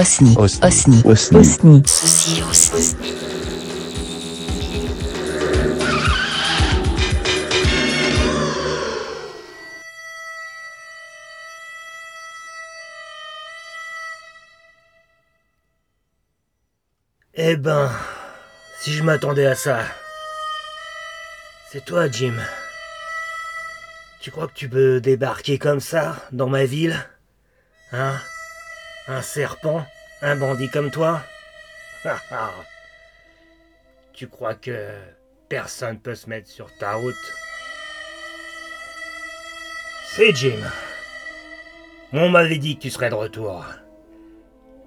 Osni. Osni. Osni. Osni. Osni. Ceci aussi. Eh ben, si je m'attendais à ça. C'est toi, Jim. Tu crois que tu peux débarquer comme ça, dans ma ville Hein? Un serpent Un bandit comme toi? Tu crois que personne peut se mettre sur ta route? C'est Jim. On m'avait dit que tu serais de retour.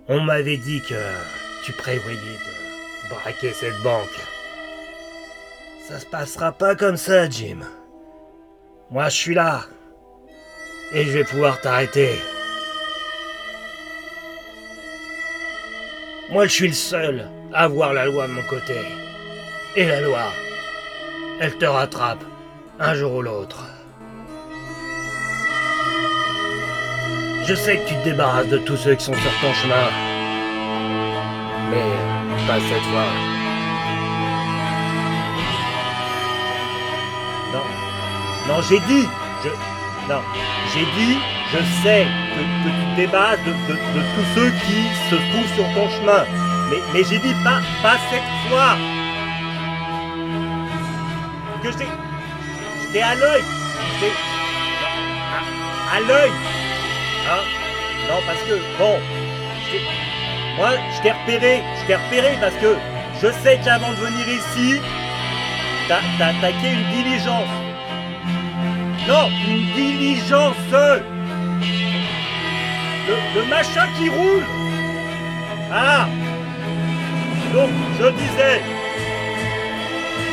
On m'avait dit que tu prévoyais de braquer cette banque. Ça se passera pas comme ça, Jim. Moi, je suis là. Et je vais pouvoir t'arrêter. Moi, je suis le seul à avoir la loi de mon côté. Et la loi, elle te rattrape, un jour ou l'autre. Je sais que tu te débarrasses de tous ceux qui sont sur ton chemin. Mais pas cette fois. Non. Non, j'ai dit. Je. Non. J'ai dit, je sais que, tu débarrasses de, de- tous ceux qui se trouvent sur ton chemin. Mais, mais j'ai dit pas, pas cette fois. Que j'étais. J'étais à l'œil. J'étais. À, à l'œil. Hein? Non, parce que, bon. Moi, je t'ai repéré. Je t'ai repéré parce que je sais qu'avant de venir ici, t'as attaqué une diligence. Non, une diligence. Le, machin qui roule. Ah. Donc, je disais,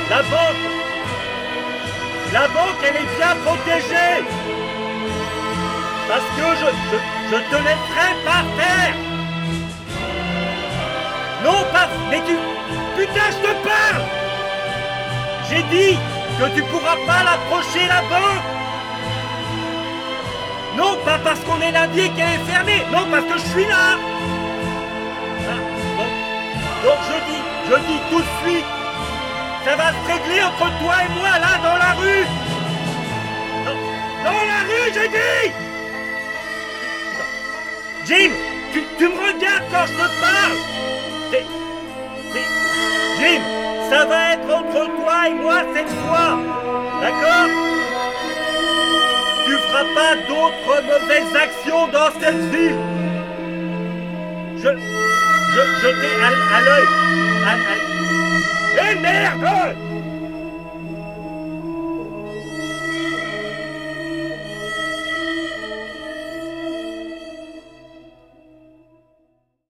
la banque, la banque, elle est bien protégée. Parce que je, je, je te laisserai pas faire. Non, pas, mais tu, putain, je te parle. J'ai dit que tu pourras pas l'approcher la banque Non, pas parce qu'on est lundi et qu'elle est fermée Non, parce que je suis là. Ah, donc, je dis, je dis tout de suite Ça va se régler entre toi et moi, là, dans la rue. Dans, la rue, j'ai dit. Jim, tu, tu me regardes quand je te parle. Jim, ça va être entre toi et moi cette fois. D'accord? Feras pas d'autres mauvaises actions dans cette ville Je... Je... Je t'ai à, à l'œil. À- Eh merde